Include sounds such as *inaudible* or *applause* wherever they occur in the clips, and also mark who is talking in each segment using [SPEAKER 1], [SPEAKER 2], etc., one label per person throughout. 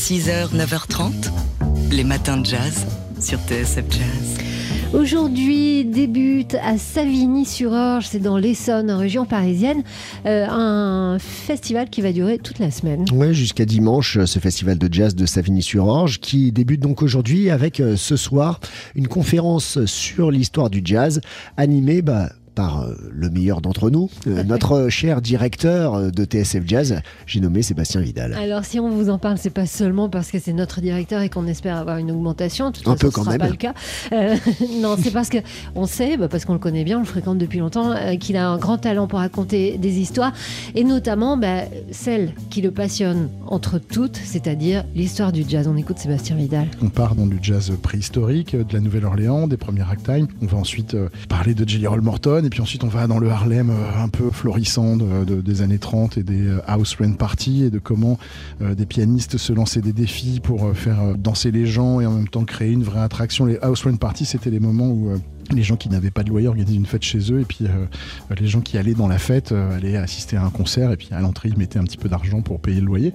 [SPEAKER 1] 6h, 9h30, les matins de jazz sur TSF Jazz.
[SPEAKER 2] Aujourd'hui débute à Savigny-sur-Orge, c'est dans l'Essonne, en région parisienne, euh, un festival qui va durer toute la semaine.
[SPEAKER 3] Oui, jusqu'à dimanche, ce festival de jazz de Savigny-sur-Orge qui débute donc aujourd'hui avec euh, ce soir une conférence sur l'histoire du jazz animée bah, par euh, le meilleur d'entre nous, euh, notre cher directeur euh, de TSF Jazz, j'ai nommé Sébastien Vidal.
[SPEAKER 2] Alors si on vous en parle, c'est pas seulement parce que c'est notre directeur et qu'on espère avoir une augmentation. Tout
[SPEAKER 3] Un peu quand
[SPEAKER 2] ce sera
[SPEAKER 3] même.
[SPEAKER 2] pas le cas. Euh, *laughs* non, c'est parce que on sait, bah, parce qu'on le connaît bien, on le fréquente depuis longtemps, euh, qu'il a un grand talent pour raconter des histoires et notamment bah, celle qui le passionne entre toutes, c'est-à-dire l'histoire du jazz. On écoute Sébastien Vidal.
[SPEAKER 4] On part dans du jazz préhistorique, de la Nouvelle-Orléans, des premiers ragtime. On va ensuite euh, parler de Jelly Roll Morton, et puis ensuite on va dans le Harlem euh, un peu florissant de- de- des années 30 et des euh, house rain party, et de comment euh, des pianistes se lançaient des défis pour faire danser les gens et en même temps créer une vraie attraction. Les house rain party, c'était les moments où les gens qui n'avaient pas de loyer organisaient une fête chez eux et puis euh, les gens qui allaient dans la fête euh, allaient assister à un concert et puis à l'entrée ils mettaient un petit peu d'argent pour payer le loyer.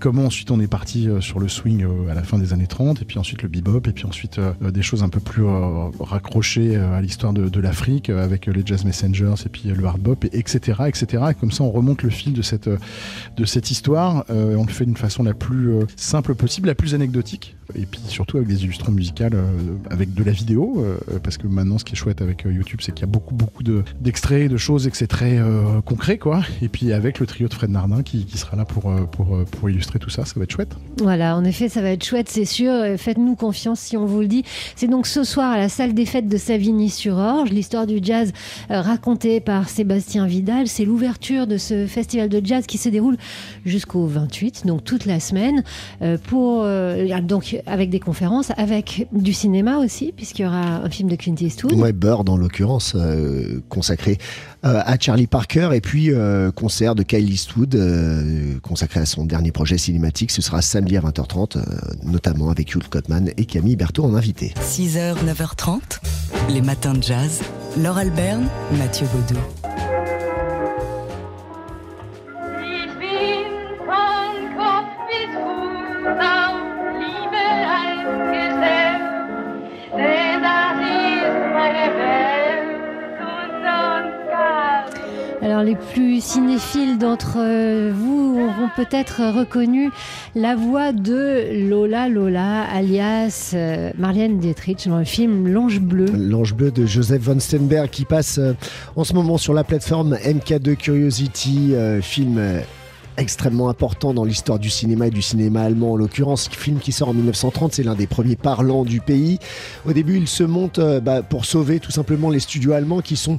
[SPEAKER 4] Comment ensuite on est parti euh, sur le swing euh, à la fin des années 30 et puis ensuite le bebop et puis ensuite euh, des choses un peu plus euh, raccrochées euh, à l'histoire de, de l'Afrique euh, avec euh, les jazz messengers et puis euh, le hard bop et etc etc et comme ça on remonte le fil de cette euh, de cette histoire euh, et on le fait d'une façon la plus euh, simple possible la plus anecdotique et puis surtout avec des illustrations musicales euh, avec de la vidéo euh, parce que maintenant ce qui est chouette avec euh, YouTube c'est qu'il y a beaucoup beaucoup de d'extraits de choses et que c'est très euh, concret quoi et puis avec le trio de Fred Nardin qui, qui sera là pour, euh, pour, pour illustrer tout ça ça va être chouette
[SPEAKER 2] Voilà, en effet, ça va être chouette, c'est sûr. Faites-nous confiance si on vous le dit. C'est donc ce soir à la salle des fêtes de Savigny-sur-Orge, l'histoire du jazz racontée par Sébastien Vidal. C'est l'ouverture de ce festival de jazz qui se déroule jusqu'au 28, donc toute la semaine, pour donc avec des conférences, avec du cinéma aussi, puisqu'il y aura un film de Clint Eastwood.
[SPEAKER 3] Ouais, Bird en l'occurrence, euh, consacré euh, à Charlie Parker, et puis euh, concert de Kyle Eastwood, euh, consacré à son dernier projet cinématique. Ce sera samedi à 20h30, euh, notamment avec Hugh Cotman et Camille Berthaud en invité.
[SPEAKER 1] 6h, 9h30, les matins de jazz. Laure Alberne, Mathieu Baudou.
[SPEAKER 2] Alors les plus cinéphiles d'entre euh, vous auront peut-être reconnu la voix de Lola Lola, alias euh, Marlène Dietrich dans le film L'Ange Bleu.
[SPEAKER 3] L'ange bleu de Joseph von Steinberg qui passe euh, en ce moment sur la plateforme MK2 Curiosity, film extrêmement important dans l'histoire du cinéma et du cinéma allemand en l'occurrence, film qui sort en 1930, c'est l'un des premiers parlants du pays. Au début, il se monte bah, pour sauver tout simplement les studios allemands qui sont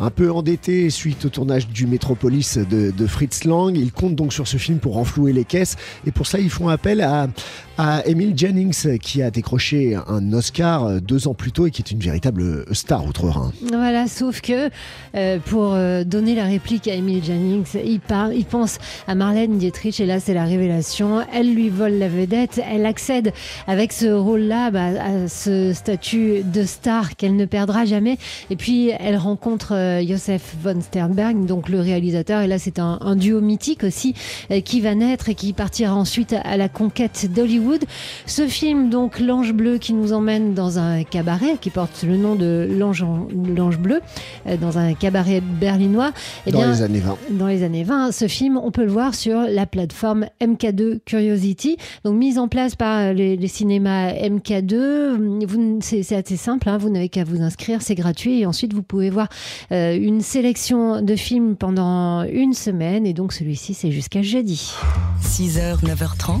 [SPEAKER 3] un peu endettés suite au tournage du Metropolis de, de Fritz Lang. Ils comptent donc sur ce film pour renflouer les caisses et pour ça ils font appel à, à Emile Jennings qui a décroché un Oscar euh, deux ans plus tôt et qui est une véritable star outre-Rhin.
[SPEAKER 2] Voilà, sauf que euh, pour euh, donner la réplique à Emile Jannings, il, pense à Marlène Dietrich et là c'est la révélation. Elle lui vole la vedette, elle accède avec ce rôle-là bah, à ce statut de star qu'elle ne perdra jamais. Et puis elle rencontre euh, Joseph von Sternberg, donc le réalisateur. Et là c'est un, duo mythique aussi qui va naître et qui partira ensuite à la conquête d'Hollywood. Ce film, donc L'Ange Bleu, qui nous emmène dans un cabaret qui porte le nom de L'Ange l'Ange Bleu, euh, dans un cabaret berlinois. Eh
[SPEAKER 3] dans les années 20.
[SPEAKER 2] dans les années 20, ce film, on peut le voir sur la plateforme MK2 Curiosity, donc mise en place par les, les cinémas MK2. Vous- C'est c'est assez simple, hein, vous n'avez qu'à vous inscrire, c'est gratuit et ensuite vous pouvez voir euh, une sélection de films pendant une semaine et donc celui-ci c'est jusqu'à jeudi.
[SPEAKER 1] 6h, 9h30,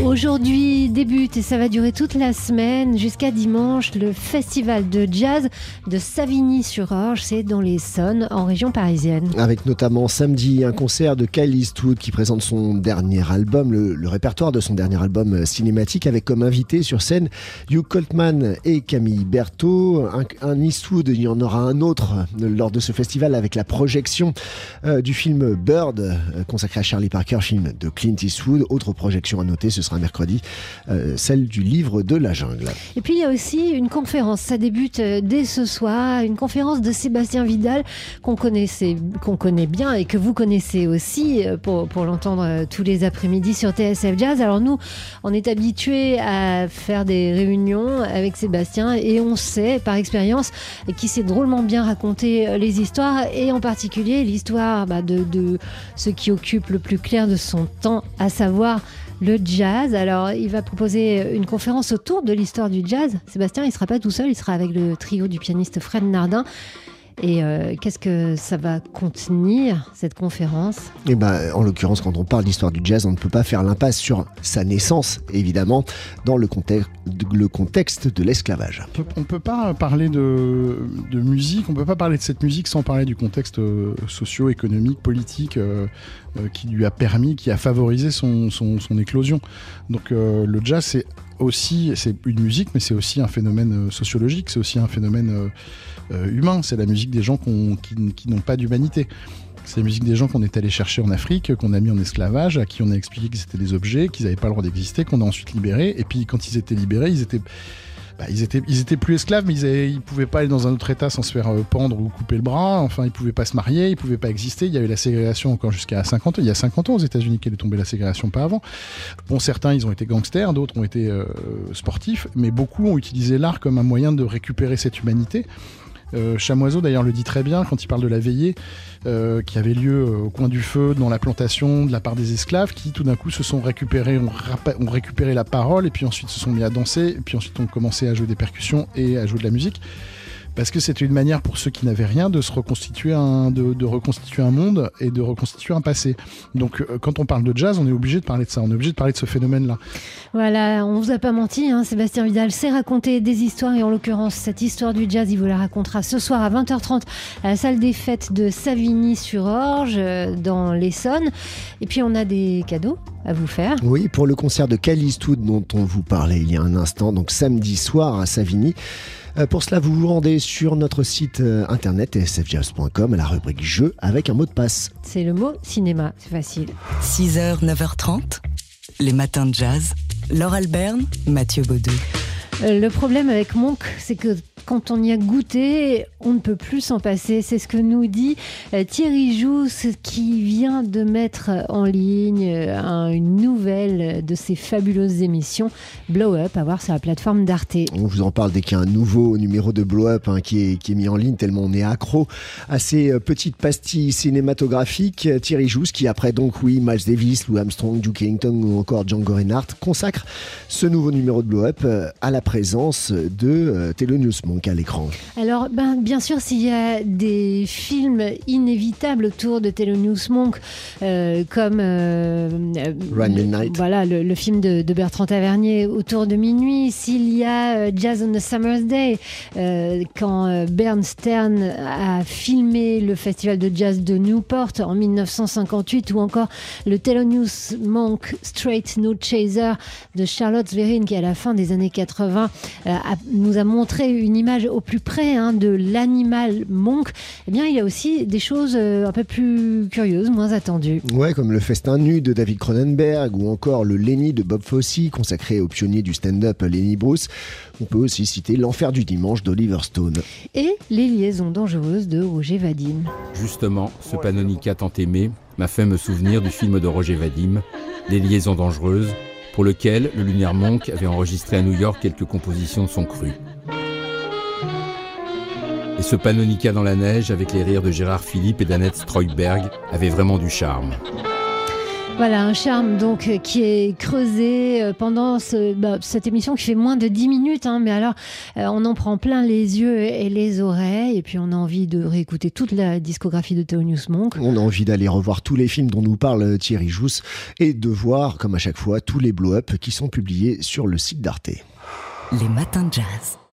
[SPEAKER 2] Aujourd'hui débute et ça va durer toute la semaine jusqu'à dimanche le festival de jazz de Savigny-sur-Orge, c'est dans l'Essonne en région parisienne.
[SPEAKER 3] Avec notamment samedi un concert de Kyle Eastwood qui présente son dernier album, le, répertoire de son dernier album euh, cinématique, avec comme invité sur scène Hugh Coltman et Camille Berthaud. Un, un Eastwood, il y en aura un autre euh, lors de ce festival avec la projection euh, du film Bird, consacré à Charlie Parker, film de Clint Eastwood. Autre projection à noter, ce ce sera mercredi, euh, celle du livre de la jungle.
[SPEAKER 2] Et puis il y a aussi une conférence, ça débute euh, dès ce soir, une conférence de Sébastien Vidal qu'on connaissait, qu'on connaît bien et que vous connaissez aussi euh, pour, l'entendre tous les après-midi sur TSF Jazz. Alors nous, on est habitués à faire des réunions avec Sébastien et on sait par expérience qu'il sait drôlement bien raconter euh, les histoires et en particulier l'histoire bah, de ce qui occupe le plus clair de son temps, à savoir le jazz. Alors, il va proposer une conférence autour de l'histoire du jazz. Sébastien, il sera pas tout seul, il sera avec le trio du pianiste Fred Nardin. Et euh, qu'est-ce que ça va contenir, cette conférence?
[SPEAKER 3] Et ben, en l'occurrence, quand on parle d'histoire du jazz, on ne peut pas faire l'impasse sur sa naissance, évidemment, dans le contexte, le contexte de l'esclavage.
[SPEAKER 4] On On peut pas parler de, de musique, on peut pas parler de cette musique sans parler du contexte euh, socio-économique, politique euh, euh, qui lui a permis, qui a favorisé son, son, son éclosion. Donc euh, le jazz, c'est aussi, c'est une musique, mais c'est aussi un phénomène euh, sociologique, c'est aussi un phénomène euh, euh, humain. C'est la musique des gens qui n'ont pas d'humanité. C'est la musique des gens qu'on est allé chercher en Afrique, qu'on a mis en esclavage, à qui on a expliqué que c'était des objets, qu'ils n'avaient pas le droit d'exister, qu'on a ensuite libérés. Et puis quand ils étaient libérés, ils étaient bah, ils, étaient, plus esclaves, mais ils, avaient- ils pouvaient pas aller dans un autre état sans se faire euh, pendre ou couper le bras. Enfin, ils pouvaient pas se marier, ils pouvaient pas exister. Il y avait la ségrégation encore jusqu'à 50 ans. Il y a 50 ans aux États-Unis qu'elle est tombée la ségrégation, pas avant. Bon, certains, ils ont été gangsters, d'autres ont été euh, sportifs, mais beaucoup ont utilisé l'art comme un moyen de récupérer cette humanité. Euh, Chamoiseau d'ailleurs le dit très bien quand il parle de la veillée euh, qui avait lieu euh, au coin du feu dans la plantation de la part des esclaves qui tout d'un coup se sont récupérés, ont, récupéré la parole et puis ensuite se sont mis à danser puis ensuite ont commencé à jouer des percussions et à jouer de la musique parce que c'était une manière pour ceux qui n'avaient rien de se reconstituer un, de, reconstituer un monde et de reconstituer un passé. Donc euh, quand on parle de jazz, on est obligé de parler de ça, on est obligé de parler de ce phénomène-là.
[SPEAKER 2] Voilà, on vous a pas menti, hein, Sébastien Vidal sait raconter des histoires et en l'occurrence cette histoire du jazz, il vous la racontera ce soir à 20h30 à la salle des fêtes de Savigny-sur-Orge euh, dans l'Essonne. Et puis on a des cadeaux à vous faire.
[SPEAKER 3] Oui, pour le concert de Cal Eastwood dont on vous parlait il y a un instant, donc samedi soir à Savigny. Euh, pour cela, vous vous rendez sur notre site euh, internet sfjazz.com à la rubrique jeux avec un mot de passe.
[SPEAKER 2] C'est le mot cinéma, c'est facile.
[SPEAKER 1] 6h, 9h30, les matins de jazz. Laure Alberne, Mathieu Baudou.
[SPEAKER 2] Euh, Le problème avec Monk, c'est que quand on y a goûté, on ne peut plus s'en passer. C'est ce que nous dit euh, Thierry Jousse qui vient de mettre en ligne euh, un- une nouvelle de ses fabuleuses émissions Blow Up à voir sur la plateforme d'Arte.
[SPEAKER 3] On vous en parle dès qu'il y a un nouveau numéro de Blow Up hein, qui, est, mis en ligne, tellement on est accro à ces euh, petites pastilles cinématographiques. Thierry Jousse, qui après donc, oui, Miles Davis, Lou Armstrong, Duke Ellington ou encore Django Reinhardt, consacre ce nouveau numéro de Blow Up à la présence de Thelonious Monk à l'écran.
[SPEAKER 2] Alors, ben, bien sûr, s'il y a des films inévitables autour de Thelonious Monk, euh, comme euh, euh,
[SPEAKER 3] Run Midnight.
[SPEAKER 2] voilà, le, le film de, de Bertrand Tavernier, Autour de minuit, s'il y a euh, Jazz on a Summer's Day, euh, quand Bern Stern a filmé le festival de jazz de Newport en 1958, ou encore le Thelonious Monk Straight No Chaser de Charlotte Zverin, qui à la fin des années 80 euh, a- nous a montré une image au plus près hein, de l'animal monk, eh bien il y a aussi des choses euh, un peu plus curieuses, moins attendues.
[SPEAKER 3] Ouais, comme le festin nu de David Cronenberg ou encore le Lenny de Bob Fosse consacré au pionnier du stand-up Lenny Bruce. On peut aussi citer L'enfer du dimanche d'Oliver Stone.
[SPEAKER 2] Et les liaisons dangereuses de Roger Vadim.
[SPEAKER 5] Justement, ce panonica tant aimé m'a fait me souvenir du film de Roger Vadim, Les liaisons dangereuses, pour lequel le Lunaire Monk avait enregistré à New York quelques compositions de son cru. Et ce panonica dans la neige, avec les rires de Gérard Philippe et d'Annette Streutberg, avait vraiment du charme.
[SPEAKER 2] Voilà, un charme donc euh, qui est creusé euh, pendant ce- bah, cette émission qui fait moins de 10 minutes, hein, mais alors euh, on en prend plein les yeux et les oreilles, et puis on a envie de réécouter toute la discographie de Thelonious Monk.
[SPEAKER 3] On a envie d'aller revoir tous les films dont nous parle Thierry Jousse et de voir, comme à chaque fois, tous les blow-up qui sont publiés sur le site d'Arte.
[SPEAKER 1] Les matins de jazz.